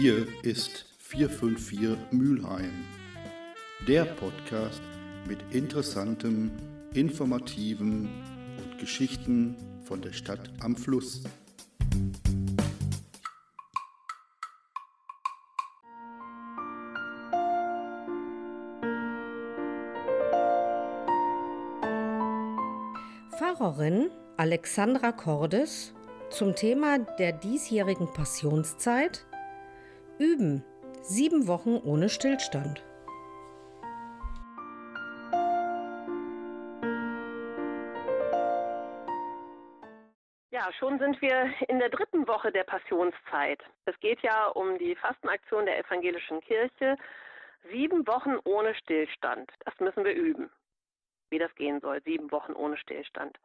Hier ist 454 Mülheim, der Podcast mit interessantem, informativen und Geschichten von der Stadt am Fluss. Pfarrerin Alexandra Cordes zum Thema der diesjährigen Passionszeit Üben. Sieben Wochen ohne Stillstand. Ja, schon sind wir in der dritten Woche der Passionszeit. Es geht ja um die Fastenaktion der evangelischen Kirche. Sieben Wochen ohne Stillstand. Das müssen wir üben. Wie das gehen soll. Sieben Wochen ohne Stillstand.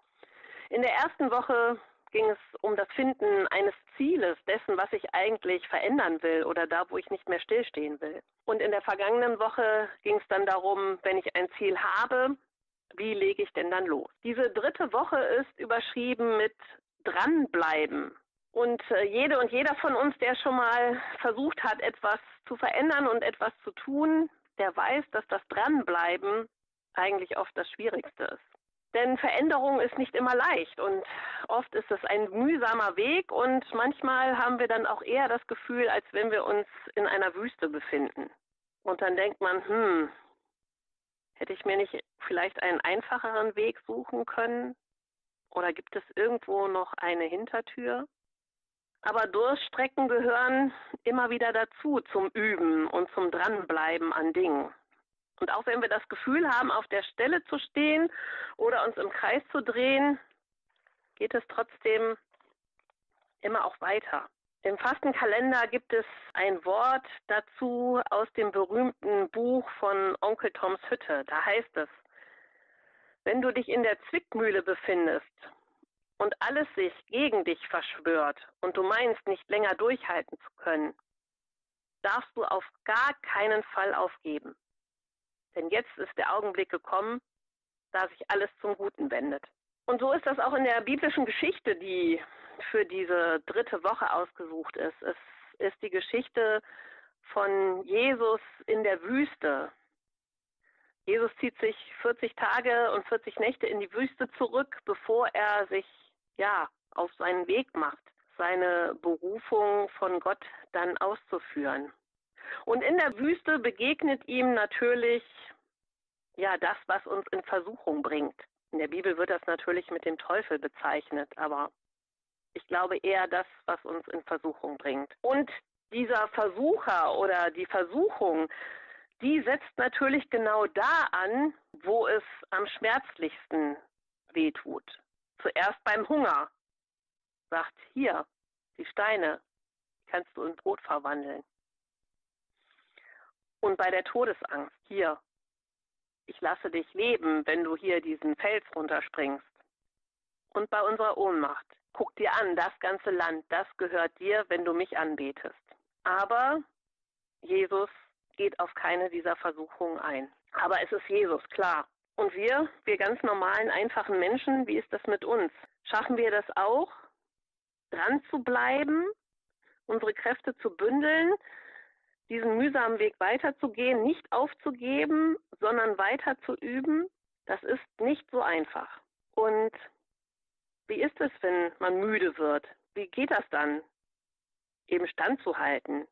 In der ersten Woche ging es um das Finden eines Zieles, dessen, was ich eigentlich verändern will oder da, wo ich nicht mehr stillstehen will. Und in der vergangenen Woche ging es dann darum, wenn ich ein Ziel habe, wie lege ich denn dann los? Diese dritte Woche ist überschrieben mit dranbleiben. Und äh, jede und jeder von uns, der schon mal versucht hat, etwas zu verändern und etwas zu tun, der weiß, dass das Dranbleiben eigentlich oft das Schwierigste ist. Denn Veränderung ist nicht immer leicht und oft ist es ein mühsamer Weg und manchmal haben wir dann auch eher das Gefühl, als wenn wir uns in einer Wüste befinden. Und dann denkt man, hm, hätte ich mir nicht vielleicht einen einfacheren Weg suchen können? Oder gibt es irgendwo noch eine Hintertür? Aber Durststrecken gehören immer wieder dazu zum Üben und zum Dranbleiben an Dingen. Und auch wenn wir das Gefühl haben, auf der Stelle zu stehen oder uns im Kreis zu drehen, geht es trotzdem immer auch weiter. Im Fastenkalender gibt es ein Wort dazu aus dem berühmten Buch von Onkel Toms Hütte. Da heißt es, wenn du dich in der Zwickmühle befindest und alles sich gegen dich verschwört und du meinst, nicht länger durchhalten zu können, darfst du auf gar keinen Fall aufgeben. Denn jetzt ist der Augenblick gekommen, da sich alles zum Guten wendet. Und so ist das auch in der biblischen Geschichte, die für diese dritte Woche ausgesucht ist. Es ist die Geschichte von Jesus in der Wüste. Jesus zieht sich 40 Tage und 40 Nächte in die Wüste zurück, bevor er sich ja auf seinen Weg macht, seine Berufung von Gott dann auszuführen. Und in der Wüste begegnet ihm natürlich ja das, was uns in Versuchung bringt. In der Bibel wird das natürlich mit dem Teufel bezeichnet, aber ich glaube eher das, was uns in Versuchung bringt. Und dieser Versucher oder die Versuchung, die setzt natürlich genau da an, wo es am schmerzlichsten wehtut. Zuerst beim Hunger. Sagt, hier, die Steine kannst du in Brot verwandeln. Und bei der Todesangst, hier, ich lasse dich leben, wenn du hier diesen Fels runterspringst. Und bei unserer Ohnmacht, guck dir an, das ganze Land, das gehört dir, wenn du mich anbetest. Aber Jesus geht auf keine dieser Versuchungen ein. Aber es ist Jesus, klar. Und wir, wir ganz normalen, einfachen Menschen, wie ist das mit uns? Schaffen wir das auch, dran zu bleiben, unsere Kräfte zu bündeln, diesen mühsamen Weg weiterzugehen, nicht aufzugeben, sondern weiter zu üben, das ist nicht so einfach. Und wie ist es, wenn man müde wird? Wie geht das dann? Eben standzuhalten,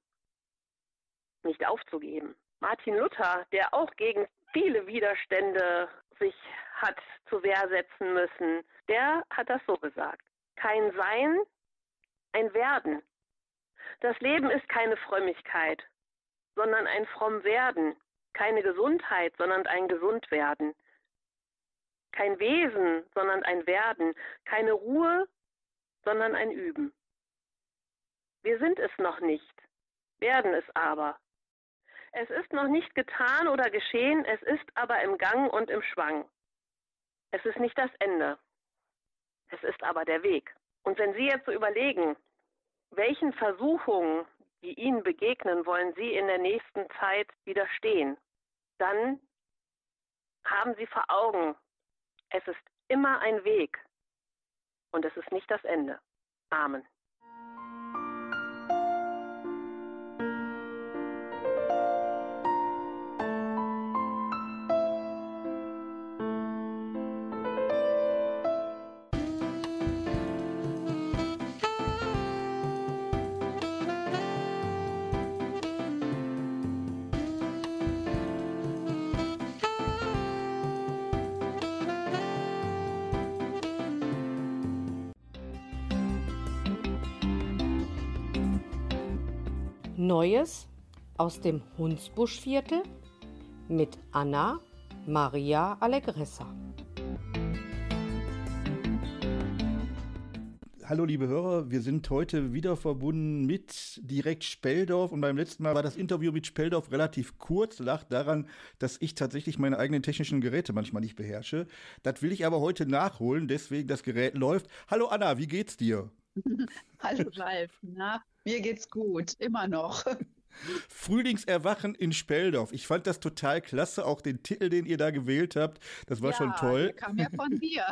nicht aufzugeben. Martin Luther, der auch gegen viele Widerstände sich hat zur Wehr setzen müssen, der hat das so gesagt. Kein Sein, ein Werden. Das Leben ist keine Frömmigkeit, sondern ein fromm werden. Keine Gesundheit, sondern ein Gesundwerden. Kein Wesen, sondern ein Werden. Keine Ruhe, sondern ein Üben. Wir sind es noch nicht, werden es aber. Es ist noch nicht getan oder geschehen, es ist aber im Gang und im Schwang. Es ist nicht das Ende. Es ist aber der Weg. Und wenn Sie jetzt so überlegen, welchen Versuchungen die Ihnen begegnen, wollen Sie in der nächsten Zeit widerstehen, dann haben Sie vor Augen, es ist immer ein Weg und es ist nicht das Ende. Amen. Neues aus dem Hunsbuschviertel mit Anna Maria Allegressa. Hallo liebe Hörer, wir sind heute wieder verbunden mit direkt Speldorf und beim letzten Mal war das Interview mit Speldorf relativ kurz, lacht daran, dass ich tatsächlich meine eigenen technischen Geräte manchmal nicht beherrsche. Das will ich aber heute nachholen, deswegen das Gerät läuft. Hallo Anna, wie geht's dir? Hallo Ralf, na, mir geht's gut, immer noch. Frühlingserwachen in Speldorf. Ich fand das total klasse, auch den Titel, den ihr da gewählt habt. Das war ja, schon toll. Der kam ja von dir.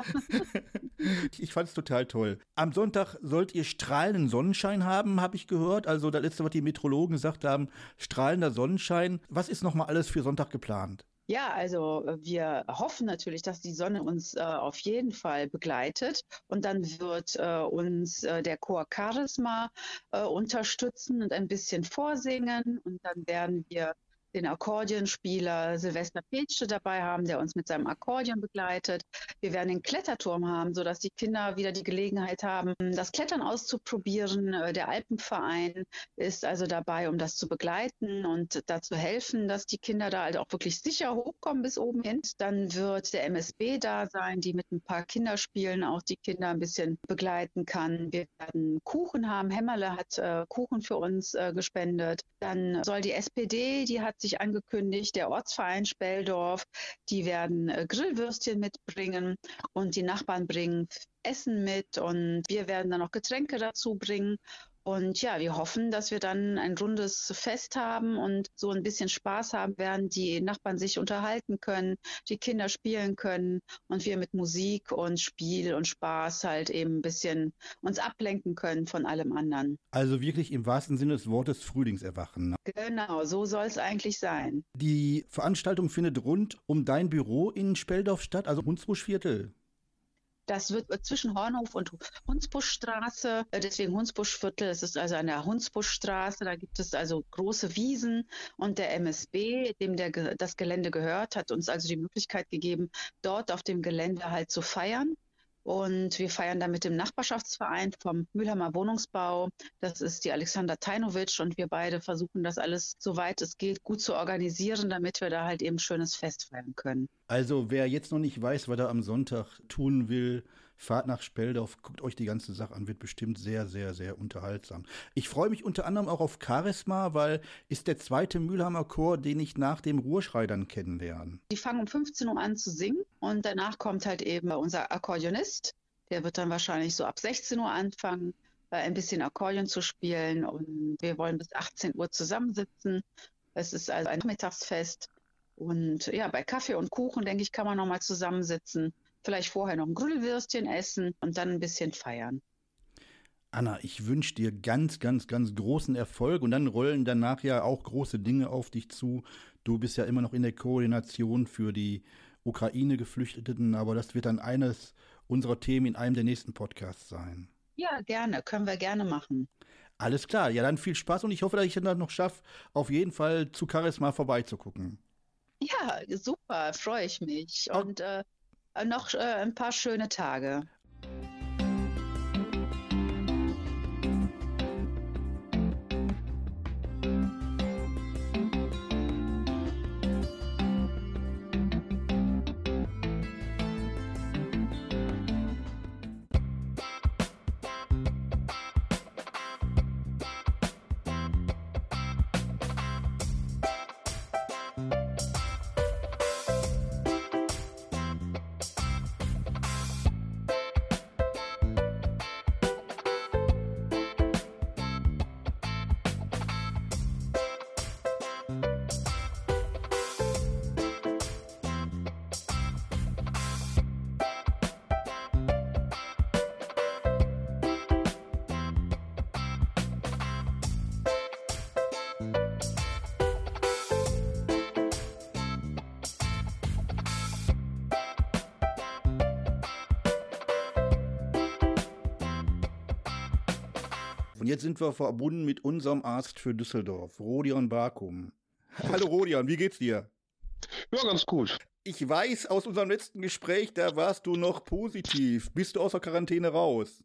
ich fand es total toll. Am Sonntag sollt ihr strahlenden Sonnenschein haben, habe ich gehört. Also das letzte, was die Metrologen gesagt haben, strahlender Sonnenschein. Was ist nochmal alles für Sonntag geplant? Ja, also äh, wir hoffen natürlich, dass die Sonne uns äh, auf jeden Fall begleitet. Und dann wird äh, uns äh, der Chor Charisma äh, unterstützen und ein bisschen vorsingen. Und dann werden wir den Akkordeonspieler Silvester Peetsche dabei haben, der uns mit seinem Akkordeon begleitet. Wir werden den Kletterturm haben, sodass die Kinder wieder die Gelegenheit haben, das Klettern auszuprobieren. Äh, der Alpenverein ist also dabei, um das zu begleiten und dazu helfen, dass die Kinder da halt auch wirklich sicher hochkommen bis oben hin. Dann wird der MSB da sein, die mit ein paar Kinderspielen auch die Kinder ein bisschen begleiten kann. Wir werden Kuchen haben. Hämmerle hat äh, Kuchen für uns äh, gespendet. Dann soll die SPD, die hat sich angekündigt, der Ortsverein Speldorf, die werden äh, Grillwürstchen mitbringen und die Nachbarn bringen Essen mit und wir werden dann noch Getränke dazu bringen und ja, wir hoffen, dass wir dann ein rundes Fest haben und so ein bisschen Spaß haben werden, die Nachbarn sich unterhalten können, die Kinder spielen können und wir mit Musik und Spiel und Spaß halt eben ein bisschen uns ablenken können von allem anderen. Also wirklich im wahrsten Sinne des Wortes Frühlingserwachen. Ne? Genau, so soll es eigentlich sein. Die Veranstaltung findet rund um dein Büro in Speldorf statt, also Hunsbuschviertel. Das wird zwischen Hornhof und Hunsbuschstraße, äh, deswegen Hunsbuschviertel. Es ist also an der Hunsbuschstraße. Da gibt es also große Wiesen und der MSB, dem der, das Gelände gehört, hat uns also die Möglichkeit gegeben, dort auf dem Gelände halt zu feiern. Und wir feiern da mit dem Nachbarschaftsverein vom Mülheimer Wohnungsbau. Das ist die Alexander Tajnovic und wir beide versuchen das alles, soweit es geht, gut zu organisieren, damit wir da halt eben schönes Fest feiern können. Also wer jetzt noch nicht weiß, was er am Sonntag tun will, fahrt nach Speldorf, guckt euch die ganze Sache an, wird bestimmt sehr, sehr, sehr unterhaltsam. Ich freue mich unter anderem auch auf Charisma, weil ist der zweite Mülheimer Chor, den ich nach dem Ruhrschrei dann kennenlerne. Die fangen um 15 Uhr an zu singen und danach kommt halt eben unser Akkordeonist. Der wird dann wahrscheinlich so ab 16 Uhr anfangen, äh, ein bisschen Akkordeon zu spielen und wir wollen bis 18 Uhr zusammensitzen. Es ist also ein Mittagsfest und ja, bei Kaffee und Kuchen, denke ich, kann man nochmal zusammensitzen. Vielleicht vorher noch ein Grillwürstchen essen und dann ein bisschen feiern. Anna, ich wünsche dir ganz, ganz, ganz großen Erfolg und dann rollen danach ja auch große Dinge auf dich zu. Du bist ja immer noch in der Koordination für die Ukraine-Geflüchteten, aber das wird dann eines unserer Themen in einem der nächsten Podcasts sein. Ja, gerne, können wir gerne machen. Alles klar, ja, dann viel Spaß und ich hoffe, dass ich dann noch schaffe, auf jeden Fall zu Charisma vorbeizugucken. Ja, super, freue ich mich. Und äh, noch äh, ein paar schöne Tage. Und jetzt sind wir verbunden mit unserem Arzt für Düsseldorf, Rodion Barkum. Hallo Rodion, wie geht's dir? Ja, ganz gut. Ich weiß aus unserem letzten Gespräch, da warst du noch positiv. Bist du aus der Quarantäne raus?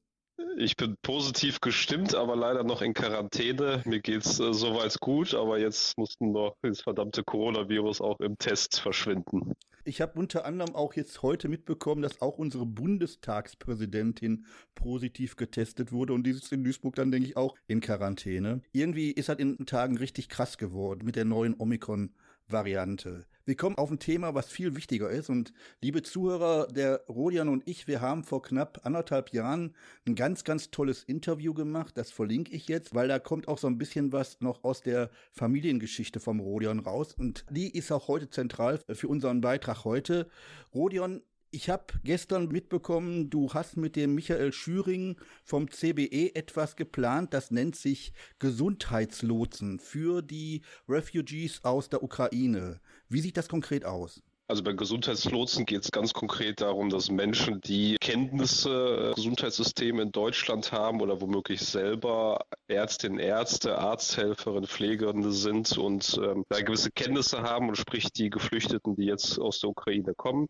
Ich bin positiv gestimmt, aber leider noch in Quarantäne. Mir geht's äh, soweit gut, aber jetzt mussten noch das verdammte Coronavirus auch im Test verschwinden. Ich habe unter anderem auch jetzt heute mitbekommen, dass auch unsere Bundestagspräsidentin positiv getestet wurde und die sitzt in Duisburg dann, denke ich, auch in Quarantäne. Irgendwie ist das in den Tagen richtig krass geworden mit der neuen Omikron-Variante. Wir kommen auf ein Thema, was viel wichtiger ist. Und liebe Zuhörer, der Rodian und ich, wir haben vor knapp anderthalb Jahren ein ganz, ganz tolles Interview gemacht. Das verlinke ich jetzt, weil da kommt auch so ein bisschen was noch aus der Familiengeschichte vom Rodion raus. Und die ist auch heute zentral für unseren Beitrag heute. Rodion ich habe gestern mitbekommen, du hast mit dem Michael Schüring vom CBE etwas geplant, das nennt sich Gesundheitslotsen für die Refugees aus der Ukraine. Wie sieht das konkret aus? Also bei Gesundheitslotsen geht es ganz konkret darum, dass Menschen, die Kenntnisse Gesundheitssysteme in Deutschland haben oder womöglich selber Ärztinnen, Ärzte, Arzthelferinnen, Pflegerinnen sind und ähm, da gewisse Kenntnisse haben und sprich die Geflüchteten, die jetzt aus der Ukraine kommen,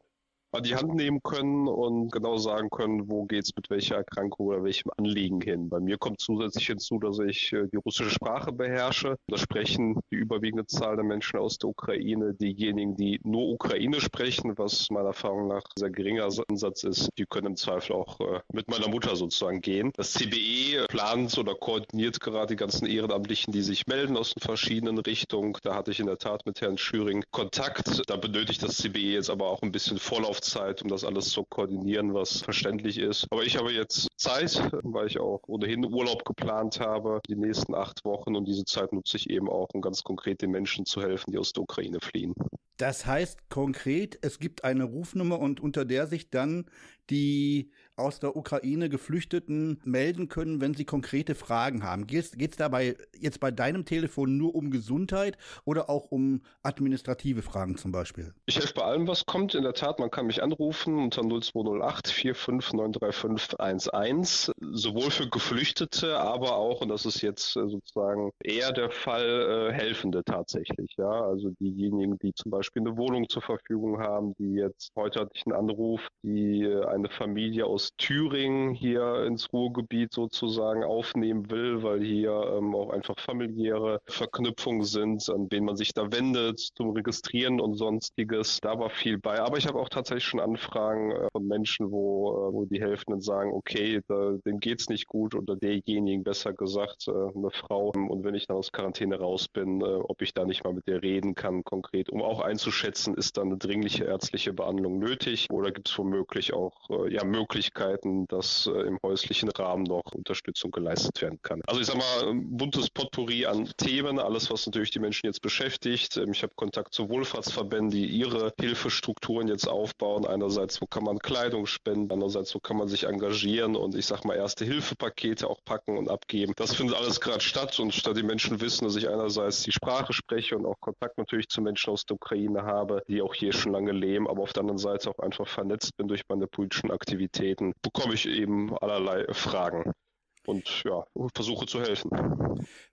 an die Hand nehmen können und genau sagen können, wo geht es mit welcher Erkrankung oder welchem Anliegen hin. Bei mir kommt zusätzlich hinzu, dass ich äh, die russische Sprache beherrsche. Da sprechen die überwiegende Zahl der Menschen aus der Ukraine. Diejenigen, die nur Ukraine sprechen, was meiner Erfahrung nach sehr geringer Ansatz ist, die können im Zweifel auch äh, mit meiner Mutter sozusagen gehen. Das CBE plant oder koordiniert gerade die ganzen Ehrenamtlichen, die sich melden aus den verschiedenen Richtungen. Da hatte ich in der Tat mit Herrn Schüring Kontakt. Da benötigt das CBE jetzt aber auch ein bisschen Vorlauf Zeit, um das alles zu koordinieren, was verständlich ist. Aber ich habe jetzt Zeit, weil ich auch ohnehin Urlaub geplant habe, die nächsten acht Wochen. Und diese Zeit nutze ich eben auch, um ganz konkret den Menschen zu helfen, die aus der Ukraine fliehen. Das heißt konkret, es gibt eine Rufnummer und unter der sich dann die aus der Ukraine Geflüchteten melden können, wenn sie konkrete Fragen haben. Geht es dabei jetzt bei deinem Telefon nur um Gesundheit oder auch um administrative Fragen zum Beispiel? Ich helfe bei allem, was kommt. In der Tat, man kann mich anrufen unter 0208 4593511, sowohl für Geflüchtete, aber auch, und das ist jetzt äh, sozusagen eher der Fall, äh, Helfende tatsächlich. Ja, also diejenigen, die zum Beispiel eine Wohnung zur Verfügung haben, die jetzt, heute hatte ich einen Anruf, die äh, eine Familie aus Thüringen hier ins Ruhrgebiet sozusagen aufnehmen will, weil hier ähm, auch einfach familiäre Verknüpfungen sind, an wen man sich da wendet zum Registrieren und sonstiges. Da war viel bei. Aber ich habe auch tatsächlich schon Anfragen äh, von Menschen, wo, äh, wo die Helfenden sagen, okay, da, dem geht's nicht gut oder derjenigen besser gesagt, äh, eine Frau. Und wenn ich dann aus Quarantäne raus bin, äh, ob ich da nicht mal mit der reden kann, konkret, um auch einzuschätzen, ist dann eine dringliche ärztliche Behandlung nötig oder gibt es womöglich auch äh, ja, Möglichkeiten, dass äh, im häuslichen Rahmen noch Unterstützung geleistet werden kann. Also ich sage mal, ein buntes Potpourri an Themen, alles, was natürlich die Menschen jetzt beschäftigt. Ähm, ich habe Kontakt zu Wohlfahrtsverbänden, die ihre Hilfestrukturen jetzt aufbauen. Einerseits, wo kann man Kleidung spenden, andererseits, wo kann man sich engagieren und ich sage mal, erste Hilfepakete auch packen und abgeben. Das findet alles gerade statt und statt die Menschen wissen, dass ich einerseits die Sprache spreche und auch Kontakt natürlich zu Menschen aus der Ukraine habe, die auch hier schon lange leben, aber auf der anderen Seite auch einfach vernetzt bin durch meine politischen Aktivitäten, bekomme ich eben allerlei Fragen und ja, versuche zu helfen.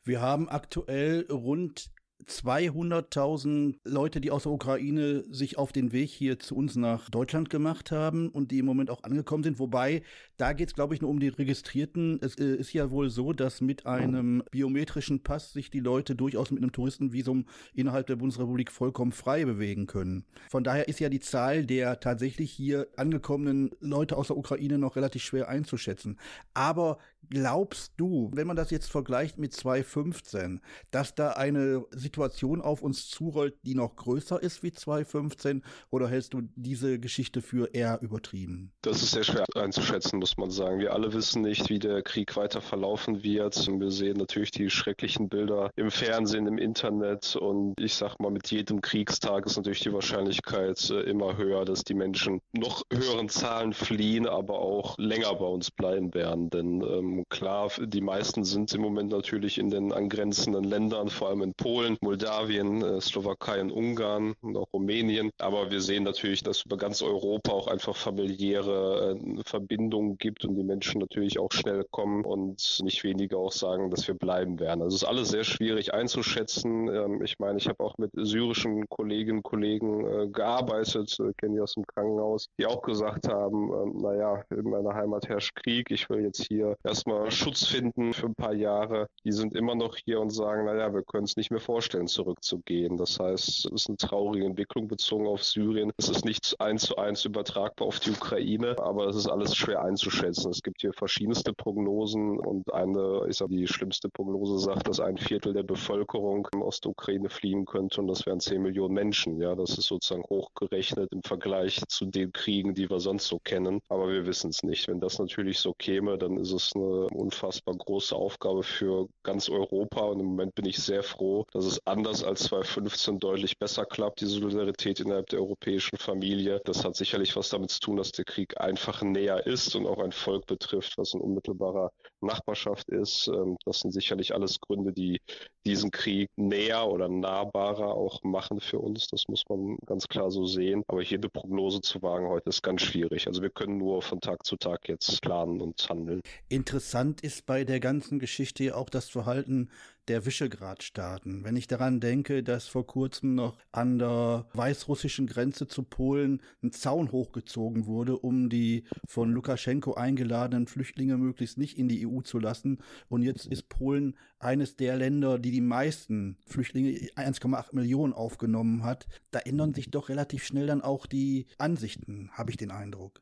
Wir haben aktuell rund 200.000 Leute, die aus der Ukraine sich auf den Weg hier zu uns nach Deutschland gemacht haben und die im Moment auch angekommen sind. Wobei, da geht es, glaube ich, nur um die Registrierten. Es äh, ist ja wohl so, dass mit einem biometrischen Pass sich die Leute durchaus mit einem Touristenvisum innerhalb der Bundesrepublik vollkommen frei bewegen können. Von daher ist ja die Zahl der tatsächlich hier angekommenen Leute aus der Ukraine noch relativ schwer einzuschätzen. Aber glaubst du, wenn man das jetzt vergleicht mit 2015, dass da eine Situation auf uns zurollt, die noch größer ist wie 2015? Oder hältst du diese Geschichte für eher übertrieben? Das ist sehr schwer einzuschätzen, muss man sagen. Wir alle wissen nicht, wie der Krieg weiter verlaufen wird. Wir sehen natürlich die schrecklichen Bilder im Fernsehen, im Internet. Und ich sag mal, mit jedem Kriegstag ist natürlich die Wahrscheinlichkeit äh, immer höher, dass die Menschen noch höheren Zahlen fliehen, aber auch länger bei uns bleiben werden. Denn ähm, Ähm, klar, die meisten sind im Moment natürlich in den angrenzenden Ländern, vor allem in Polen, Moldawien, äh, Slowakei und Ungarn und auch Rumänien. Aber wir sehen natürlich, dass über ganz Europa auch einfach familiäre äh, Verbindungen gibt und die Menschen natürlich auch schnell kommen und nicht weniger auch sagen, dass wir bleiben werden. Also es ist alles sehr schwierig einzuschätzen. Ähm, ich meine, ich habe auch mit syrischen Kolleginnen und Kollegen äh, gearbeitet, kenne die aus dem Krankenhaus, die auch gesagt haben, äh, naja, in meiner Heimat herrscht Krieg, ich will jetzt hier erstmal Schutz finden für ein paar Jahre. Die sind immer noch hier und sagen, naja, wir können es nicht mehr vorstellen, zurückzugehen. Das heißt, es ist eine traurige Entwicklung bezogen auf Syrien. Es ist nicht eins zu eins übertragbar auf die Ukraine, aber es ist alles schwer einzuschätzen. Es gibt hier verschiedenste Prognosen und eine ist ja die schlimmste Prognose sagt, dass ein Viertel der Bevölkerung aus der Ukraine fliehen könnte und das wären 10 Millionen Menschen. Ja, das ist sozusagen hochgerechnet im Vergleich zu den Kriegen, die wir sonst so kennen. Aber wir wissen es nicht. Wenn das natürlich so käme, dann ist es eine unfassbar große Aufgabe für ganz Europa. Und im Moment bin ich sehr froh, dass es anders als 2015 deutlich besser klappt, die Solidarität innerhalb der europäischen Familie. Das hat sicherlich was damit zu tun, dass der Krieg einfach näher ist und auch ein Volk betrifft, was in unmittelbarer Nachbarschaft ist. Ähm, das sind sicherlich alles Gründe, die diesen Krieg näher oder nahbarer auch machen für uns. Das muss man ganz klar so sehen. Aber hier eine Prognose zu wagen heute ist ganz schwierig. Also wir können nur von Tag zu Tag jetzt planen und handeln. Interessant ist bei der ganzen Geschichte auch das Verhalten der Visegrad-Staaten. Wenn ich daran denke, dass vor kurzem noch an der weißrussischen Grenze zu Polen ein Zaun hochgezogen wurde, um die von Lukaschenko eingeladenen Flüchtlinge möglichst nicht in die EU zu lassen. Und jetzt ist Polen eines der Länder, die die meisten Flüchtlinge, 1,8 Millionen aufgenommen hat. Da ändern sich doch relativ schnell dann auch die Ansichten, habe ich den Eindruck.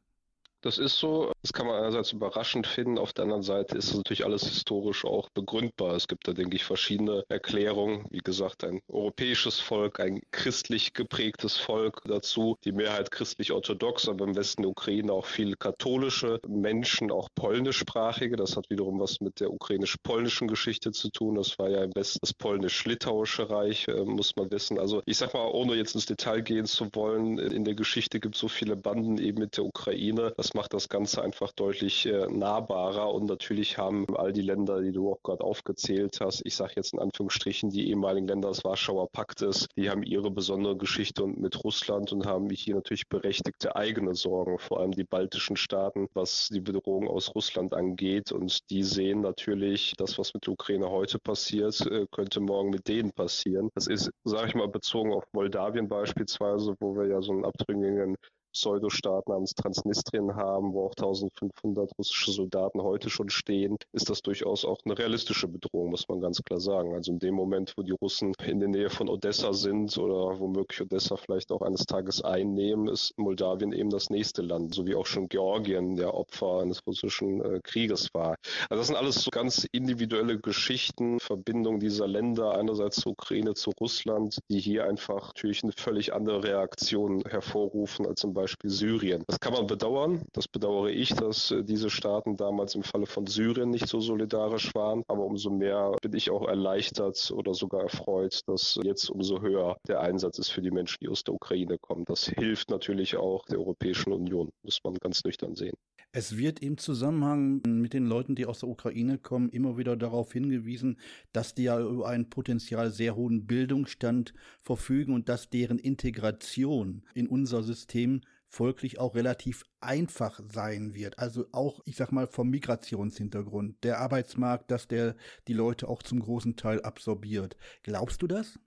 Das ist so. Das kann man einerseits überraschend finden. Auf der anderen Seite ist es natürlich alles historisch auch begründbar. Es gibt da, denke ich, verschiedene Erklärungen. Wie gesagt, ein europäisches Volk, ein christlich geprägtes Volk dazu. Die Mehrheit christlich-orthodox, aber im Westen der Ukraine auch viele katholische Menschen, auch polnischsprachige. Das hat wiederum was mit der ukrainisch-polnischen Geschichte zu tun. Das war ja im Westen das polnisch-litauische Reich, äh, muss man wissen. Also ich sag mal, ohne jetzt ins Detail gehen zu wollen, in der Geschichte gibt es so viele Banden eben mit der Ukraine. Das macht das Ganze einfach deutlich äh, nahbarer und natürlich haben all die Länder, die du auch gerade aufgezählt hast, ich sage jetzt in Anführungsstrichen die ehemaligen Länder des Warschauer Paktes, die haben ihre besondere Geschichte und mit Russland und haben hier natürlich berechtigte eigene Sorgen, vor allem die baltischen Staaten, was die Bedrohung aus Russland angeht und die sehen natürlich, das, was mit der Ukraine heute passiert, äh, könnte morgen mit denen passieren. Das ist, sage ich mal, bezogen auf Moldawien beispielsweise, wo wir ja so einen abtrünnigen Pseudostaat namens Transnistrien haben, wo auch 1500 russische Soldaten heute schon stehen, ist das durchaus auch eine realistische Bedrohung, muss man ganz klar sagen. Also in dem Moment, wo die Russen in der Nähe von Odessa sind oder womöglich Odessa vielleicht auch eines Tages einnehmen, ist Moldawien eben das nächste Land, so wie auch schon Georgien der Opfer eines russischen äh, Krieges war. Also das sind alles so ganz individuelle Geschichten, Verbindungen dieser Länder, einerseits zur Ukraine, zu Russland, die hier einfach natürlich eine völlig andere Reaktion hervorrufen als zum Beispiel Syrien. Das kann man bedauern. Das bedauere ich, dass äh, diese Staaten damals im Falle von Syrien nicht so solidarisch waren. Aber umso mehr bin ich auch erleichtert oder sogar erfreut, dass jetzt umso höher der Einsatz ist für die Menschen, die aus der Ukraine kommen. Das hilft natürlich auch der Europäischen Union, muss man ganz nüchtern sehen. Es wird im Zusammenhang mit den Leuten, die aus der Ukraine kommen, immer wieder darauf hingewiesen, dass die ja über einen potenziell sehr hohen Bildungsstand verfügen und dass deren Integration in unser System folglich auch relativ einfach sein wird. Also auch, ich sag mal, vom Migrationshintergrund. Der Arbeitsmarkt, dass der die Leute auch zum großen Teil absorbiert. Glaubst du das?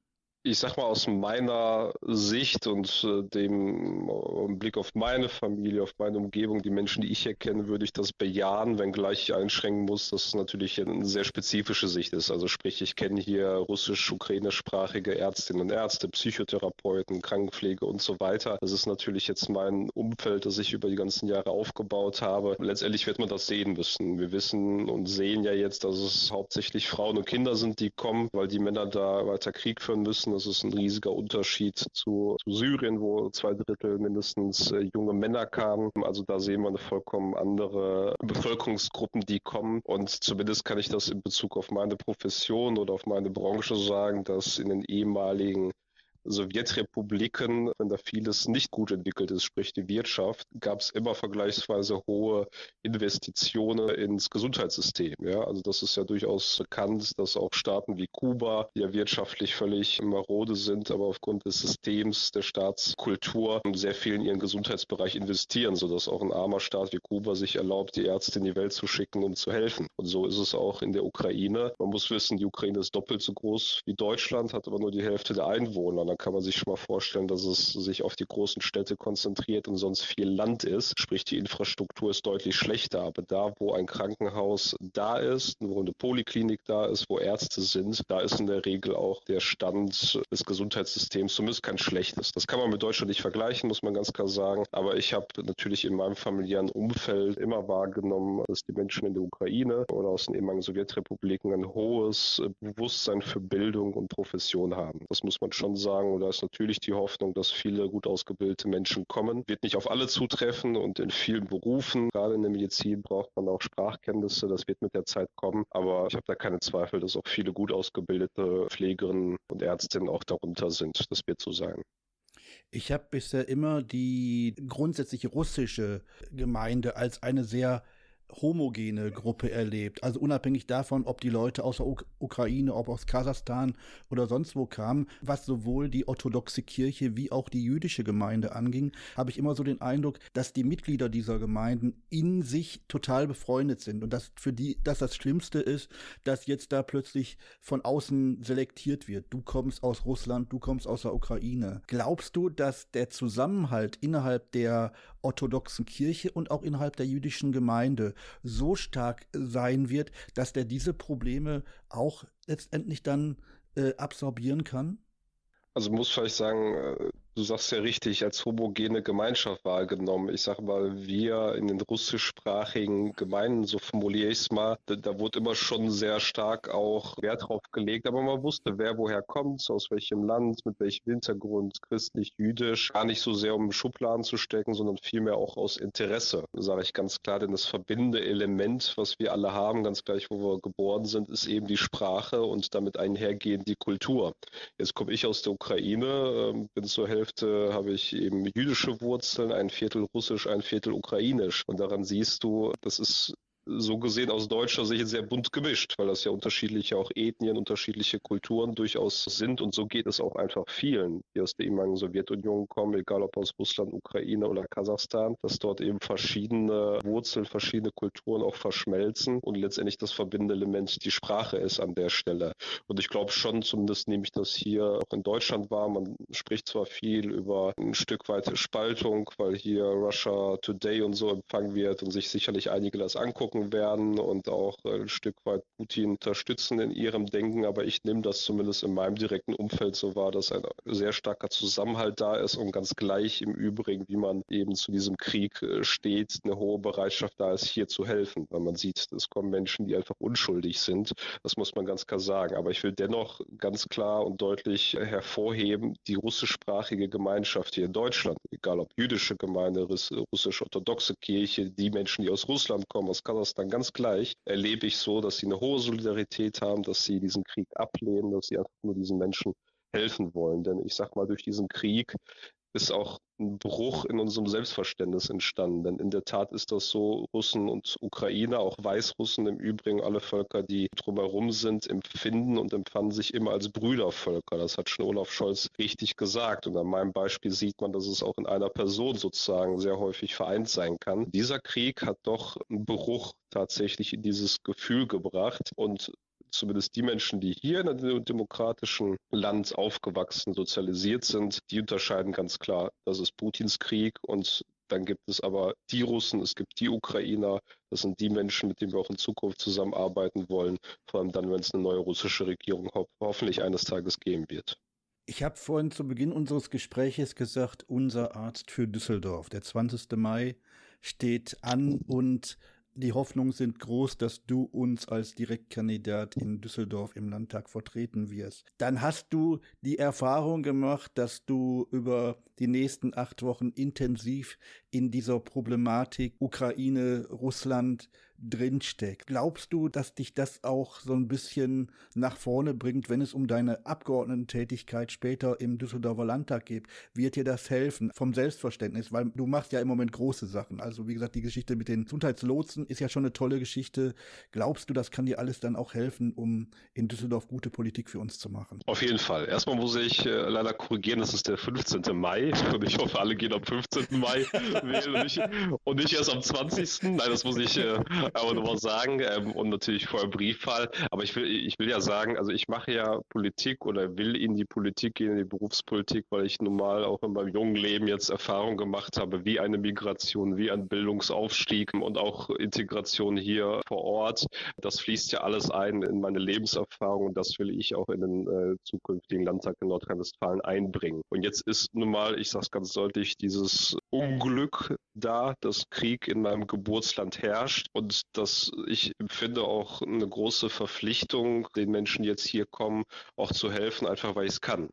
Ich sag mal aus meiner Sicht und äh, dem äh, Blick auf meine Familie, auf meine Umgebung, die Menschen, die ich hier kenne, würde ich das bejahen, wenngleich ich einschränken muss, dass es natürlich eine sehr spezifische Sicht ist. Also sprich, ich kenne hier russisch-ukrainischsprachige Ärztinnen und Ärzte, Psychotherapeuten, Krankenpflege und so weiter. Das ist natürlich jetzt mein Umfeld, das ich über die ganzen Jahre aufgebaut habe. Letztendlich wird man das sehen müssen. Wir wissen und sehen ja jetzt, dass es hauptsächlich Frauen und Kinder sind, die kommen, weil die Männer da weiter Krieg führen müssen das ist ein riesiger Unterschied zu, zu Syrien, wo zwei Drittel mindestens äh, junge Männer kamen. Also da sehen wir eine vollkommen andere Bevölkerungsgruppen, die kommen. Und zumindest kann ich das in Bezug auf meine Profession oder auf meine Branche sagen, dass in den ehemaligen Sowjetrepubliken, wenn da vieles nicht gut entwickelt ist, sprich die Wirtschaft, gab es immer vergleichsweise hohe Investitionen ins Gesundheitssystem. Ja? Also das ist ja durchaus bekannt, dass auch Staaten wie Kuba, die ja wirtschaftlich völlig marode sind, aber aufgrund des Systems der Staatskultur sehr viel in ihren Gesundheitsbereich investieren, sodass auch ein armer Staat wie Kuba sich erlaubt, die Ärzte in die Welt zu schicken, um zu helfen. Und so ist es auch in der Ukraine. Man muss wissen, die Ukraine ist doppelt so groß wie Deutschland, hat aber nur die Hälfte der Einwohner. Dann kann man sich schon mal vorstellen, dass es sich auf die großen Städte konzentriert und sonst viel Land ist. Sprich, die Infrastruktur ist deutlich schlechter. Aber da, wo ein Krankenhaus da ist, wo eine Poliklinik da ist, wo Ärzte sind, da ist in der Regel auch der Stand des Gesundheitssystems zumindest kein schlechtes. Das kann man mit Deutschland nicht vergleichen, muss man ganz klar sagen. Aber ich habe natürlich in meinem familiären Umfeld immer wahrgenommen, dass die Menschen in der Ukraine oder aus den ehemaligen Sowjetrepubliken ein hohes Bewusstsein für Bildung und Profession haben. Das muss man schon sagen. Und da ist natürlich die Hoffnung, dass viele gut ausgebildete Menschen kommen. Wird nicht auf alle zutreffen und in vielen Berufen, gerade in der Medizin, braucht man auch Sprachkenntnisse. Das wird mit der Zeit kommen. Aber ich habe da keine Zweifel, dass auch viele gut ausgebildete Pflegerinnen und Ärztinnen auch darunter sind. Das wird so sein. Ich habe bisher immer die grundsätzliche russische Gemeinde als eine sehr homogene Gruppe erlebt. Also unabhängig davon, ob die Leute aus der Uk Ukraine, ob aus Kasachstan oder sonst wo kamen, was sowohl die orthodoxe Kirche wie auch die jüdische Gemeinde anging, habe ich immer so den Eindruck, dass die Mitglieder dieser Gemeinden in sich total befreundet sind und dass für die dass das Schlimmste ist, dass jetzt da plötzlich von außen selektiert wird. Du kommst aus Russland, du kommst aus der Ukraine. Glaubst du, dass der Zusammenhalt innerhalb der orthodoxen Kirche und auch innerhalb der jüdischen Gemeinde so stark sein wird, dass der diese Probleme auch letztendlich dann äh, absorbieren kann? Also muss vielleicht sagen, äh, du sagst ja richtig, als homogene Gemeinschaft wahrgenommen. Ich sage mal, wir in den russischsprachigen Gemeinden, so formuliere ich es mal, da, da, wurde immer schon sehr stark auch Wert drauf gelegt, aber man wusste, wer woher kommt, aus welchem Land, mit welchem Hintergrund, christlich, jüdisch, gar nicht so sehr um Schubladen zu stecken, sondern vielmehr auch aus Interesse, sage ich ganz klar, denn das verbindende Element, was wir alle haben, ganz gleich, wo wir geboren sind, ist eben die Sprache und damit einhergehend die Kultur. Jetzt komme ich aus der Ukraine, ähm, bin zur Hälfte Hälfte habe ich eben jüdische Wurzeln, ein Viertel russisch, ein Viertel ukrainisch. Und daran siehst du, das ist so gesehen aus deutscher Sicht sehr bunt gemischt, weil das ja unterschiedliche auch Ethnien, unterschiedliche Kulturen durchaus sind und so geht es auch einfach vielen, die aus der ehemaligen Sowjetunion kommen, egal ob aus Russland, Ukraine oder Kasachstan, dass dort eben verschiedene Wurzeln, verschiedene Kulturen auch verschmelzen und letztendlich das verbindende Element die Sprache ist an der Stelle. Und ich glaube schon, zumindest nehme ich das hier auch in Deutschland wahr, man spricht zwar viel über ein Stück weit Spaltung, weil hier Russia Today und so empfangen wird und sich sicherlich einige das angucken, gucken werden und auch ein Stück weit Putin unterstützen in ihrem Denken. Aber ich nehme das zumindest in meinem direkten Umfeld so wahr, dass ein sehr starker Zusammenhalt da ist und ganz gleich im Übrigen, wie man eben zu diesem Krieg äh, steht, eine hohe Bereitschaft da ist, hier zu helfen. Weil man sieht, es kommen Menschen, die einfach unschuldig sind. Das muss man ganz klar sagen. Aber ich will dennoch ganz klar und deutlich hervorheben, die russischsprachige Gemeinschaft hier in Deutschland, egal ob jüdische Gemeinde, russisch-orthodoxe Kirche, die Menschen, die aus Russland kommen, aus Kasachstan, dann ganz gleich, erlebe ich so, dass sie eine hohe Solidarität haben, dass sie diesen Krieg ablehnen, dass sie einfach nur diesen Menschen helfen wollen. Denn ich sag mal, durch diesen Krieg ist auch ein Bruch in unserem Selbstverständnis entstanden. Denn in der Tat ist das so, Russen und Ukrainer, auch Weißrussen im Übrigen, alle Völker, die drumherum sind, empfinden und empfanden sich immer als Brüdervölker. Das hat schon Olaf Scholz richtig gesagt. Und an meinem Beispiel sieht man, dass es auch in einer Person sozusagen sehr häufig vereint sein kann. Dieser Krieg hat doch einen Bruch tatsächlich in dieses Gefühl gebracht und zumindest die Menschen, die hier in einem demokratischen Land aufgewachsen, sozialisiert sind, die unterscheiden ganz klar, das ist Putins Krieg und dann gibt es aber die Russen, es gibt die Ukrainer, das sind die Menschen, mit denen wir auch in Zukunft zusammenarbeiten wollen, vor allem dann, wenn es eine neue russische Regierung ho hoffentlich eines Tages geben wird. Ich habe vorhin zu Beginn unseres Gespräches gesagt, unser Arzt für Düsseldorf. Der 20. Mai steht an und die Hoffnungen sind groß, dass du uns als Direktkandidat in Düsseldorf im Landtag vertreten wirst. Dann hast du die Erfahrung gemacht, dass du über die nächsten acht Wochen intensiv in dieser Problematik Ukraine, Russland drinsteckt. Glaubst du, dass dich das auch so ein bisschen nach vorne bringt, wenn es um deine Abgeordnetentätigkeit später im Düsseldorfer Landtag geht? Wird dir das helfen vom Selbstverständnis? Weil du machst ja im Moment große Sachen. Also wie gesagt, die Geschichte mit den Gesundheitslotsen ist ja schon eine tolle Geschichte. Glaubst du, das kann dir alles dann auch helfen, um in Düsseldorf gute Politik für uns zu machen? Auf jeden Fall. Erstmal muss ich äh, leider korrigieren, das ist der 15. Mai und ich hoffe, alle gehen am 15. Mai wählen und nicht, und nicht erst am 20. Nein, das muss ich äh, aber nochmal sagen ähm, und natürlich vorher Briefwahl. Aber ich will, ich will ja sagen, also ich mache ja Politik oder will in die Politik gehen, in die Berufspolitik, weil ich normal auch in meinem jungen Leben jetzt Erfahrung gemacht habe, wie eine Migration, wie ein Bildungsaufstieg und auch Integration hier vor Ort. Das fließt ja alles ein in meine Lebenserfahrung und das will ich auch in den äh, zukünftigen Landtag in Nordrhein-Westfalen einbringen. Und jetzt ist nun mal, ich sage es ganz deutlich, dieses Unglück da, dass Krieg in meinem Geburtsland herrscht und dass ich empfinde auch eine große Verpflichtung, den Menschen, die jetzt hier kommen, auch zu helfen, einfach weil ich es kann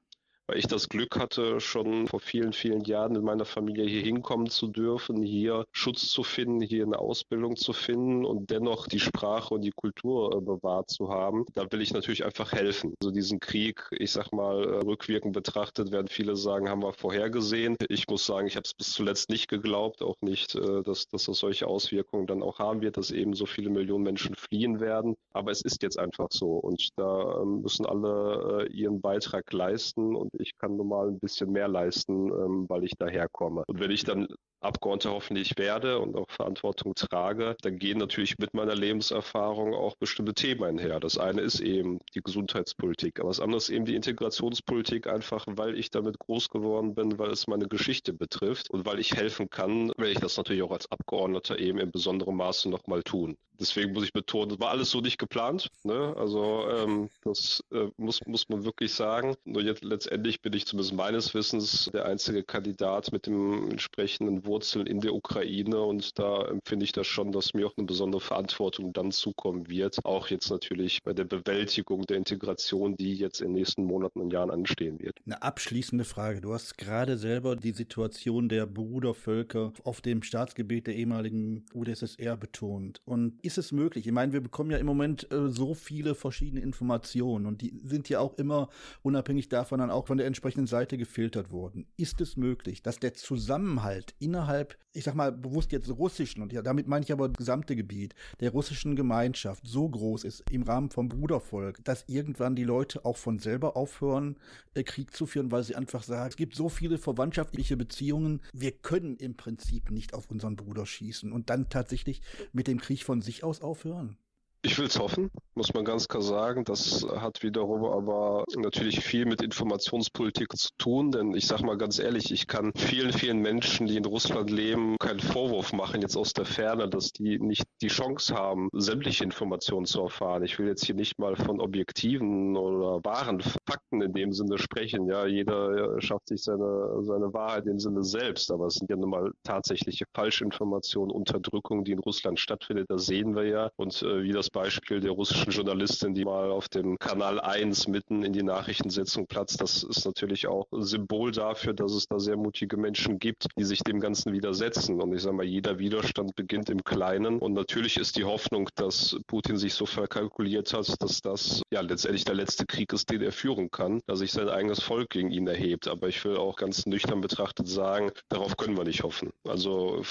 weil ich das Glück hatte, schon vor vielen, vielen Jahren in meiner Familie hier hinkommen zu dürfen, hier Schutz zu finden, hier eine Ausbildung zu finden und dennoch die Sprache und die Kultur äh, bewahrt zu haben. Da will ich natürlich einfach helfen. Also diesen Krieg, ich sag mal, äh, rückwirkend betrachtet, werden viele sagen, haben wir vorhergesehen. Ich muss sagen, ich habe es bis zuletzt nicht geglaubt, auch nicht, äh, dass, dass das solche Auswirkungen dann auch haben wird, dass eben so viele Millionen Menschen fliehen werden. Aber es ist jetzt einfach so und da ähm, müssen alle ihren Beitrag leisten und ich kann normal ein bisschen mehr leisten, ähm, weil ich daherkomme. Und wenn ich dann Abgeordneter hoffentlich werde und auch Verantwortung trage, dann gehen natürlich mit meiner Lebenserfahrung auch bestimmte Themen einher. Das eine ist eben die Gesundheitspolitik, aber das andere ist eben die Integrationspolitik, einfach weil ich damit groß geworden bin, weil es meine Geschichte betrifft und weil ich helfen kann, werde ich das natürlich auch als Abgeordneter eben in besonderem Maße nochmal tun. Deswegen muss ich betonen, das war alles so nicht geplant. Ne? Also ähm, das äh, muss, muss man wirklich sagen. Nur jetzt letztendlich bin ich zumindest meines Wissens der einzige Kandidat mit dem entsprechenden Wurzeln in der Ukraine und da empfinde ich das schon, dass mir auch eine besondere Verantwortung dann zukommen wird. Auch jetzt natürlich bei der Bewältigung der Integration, die jetzt in den nächsten Monaten und Jahren anstehen wird. Eine abschließende Frage. Du hast gerade selber die Situation der Brudervölker auf dem Staatsgebiet der ehemaligen UdSSR betont. Und ist es möglich? Ich meine, wir bekommen ja im Moment äh, so viele verschiedene Informationen und die sind ja auch immer unabhängig davon dann auch von der entsprechenden Seite gefiltert worden. Ist es möglich, dass der Zusammenhalt innerhalb innerhalb, ich sag mal bewusst jetzt russischen, und ja, damit meine ich aber das gesamte Gebiet, der russischen Gemeinschaft so groß ist im Rahmen vom Brudervolk, dass irgendwann die Leute auch von selber aufhören, äh, Krieg zu führen, weil sie einfach sagen, es gibt so viele verwandtschaftliche Beziehungen, wir können im Prinzip nicht auf unseren Bruder schießen und dann tatsächlich mit dem Krieg von sich aus aufhören. Ich will es hoffen, muss man ganz klar sagen. Das hat wiederum aber natürlich viel mit Informationspolitik zu tun, denn ich sage mal ganz ehrlich, ich kann vielen, vielen Menschen, die in Russland leben, keinen Vorwurf machen jetzt aus der Ferne, dass die nicht die Chance haben, sämtliche Informationen zu erfahren. Ich will jetzt hier nicht mal von objektiven oder wahren Fakten in dem Sinne sprechen. Ja, jeder schafft sich seine, seine Wahrheit dem Sinne selbst, aber es sind ja nun mal tatsächliche Falschinformationen, Unterdrückung, die in Russland stattfindet. Das sehen wir ja und äh, wie das Beispiel der russischen Journalistin, die mal auf dem Kanal 1 mitten in die Nachrichtensetzung platzt. Das ist natürlich auch ein Symbol dafür, dass es da sehr mutige Menschen gibt, die sich dem Ganzen widersetzen. Und ich sage mal, jeder Widerstand beginnt im Kleinen. Und natürlich ist die Hoffnung, dass Putin sich so verkalkuliert hat, dass das ja letztendlich der letzte Krieg ist, den er führen kann, dass sich sein eigenes Volk gegen ihn erhebt. Aber ich will auch ganz nüchtern betrachtet sagen, darauf können wir nicht hoffen. Also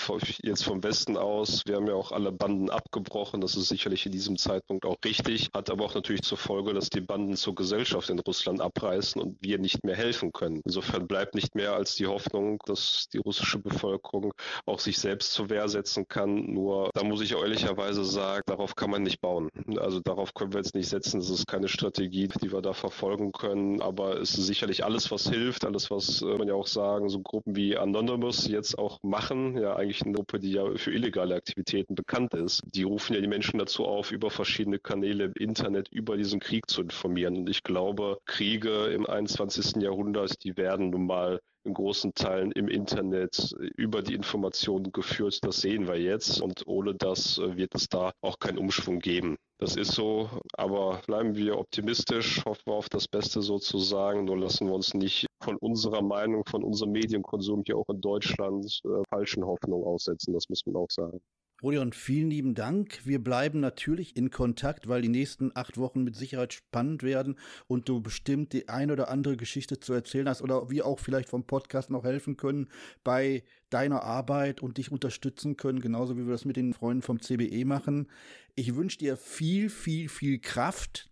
jetzt vom Westen aus, wir haben ja auch alle Banden abgebrochen. Das ist sicherlich in diesem diesem Zeitpunkt auch richtig, hat aber auch natürlich zur Folge, dass die Banden zur Gesellschaft in Russland abreißen und wir nicht mehr helfen können. Insofern bleibt nicht mehr als die Hoffnung, dass die russische Bevölkerung auch sich selbst zur Wehr setzen kann. Nur da muss ich ehrlicherweise sagen, darauf kann man nicht bauen. Also darauf können wir jetzt nicht setzen. Das ist keine Strategie, die wir da verfolgen können. Aber es ist sicherlich alles, was hilft, alles, was äh, man ja auch sagen, so Gruppen wie Anonymous jetzt auch machen. Ja, eigentlich eine Gruppe, die ja für illegale Aktivitäten bekannt ist. Die rufen ja die Menschen dazu auf, über verschiedene Kanäle im Internet über diesen Krieg zu informieren. Und ich glaube, Kriege im 21. Jahrhundert, die werden nun mal in großen Teilen im Internet über die Informationen geführt. Das sehen wir jetzt. Und ohne das äh, wird es da auch keinen Umschwung geben. Das ist so, aber bleiben wir optimistisch, hoffen wir auf das Beste sozusagen. Nur lassen wir uns nicht von unserer Meinung, von unserem Medienkonsum hier auch in Deutschland äh, falschen Hoffnungen aussetzen. Das muss man auch sagen. Rodion, vielen lieben Dank. Wir bleiben natürlich in Kontakt, weil die nächsten acht Wochen mit Sicherheit spannend werden und du bestimmt die ein oder andere Geschichte zu erzählen hast oder wir auch vielleicht vom Podcast noch helfen können bei deiner Arbeit und dich unterstützen können, genauso wie wir das mit den Freunden vom CBE machen. Ich wünsche dir viel, viel, viel Kraft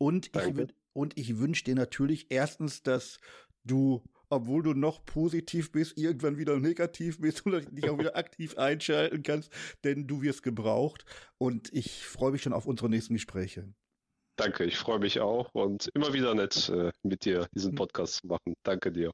und Danke. ich, und ich wünsche dir natürlich erstens, dass du obwohl du noch positiv bist, irgendwann wieder negativ bist und dich auch wieder aktiv einschalten kannst, denn du wirst gebraucht. Und ich freue mich schon auf unsere nächsten Gespräche. Danke, ich freue mich auch und immer wieder nett äh, mit dir diesen hm. Podcast zu machen. Danke dir.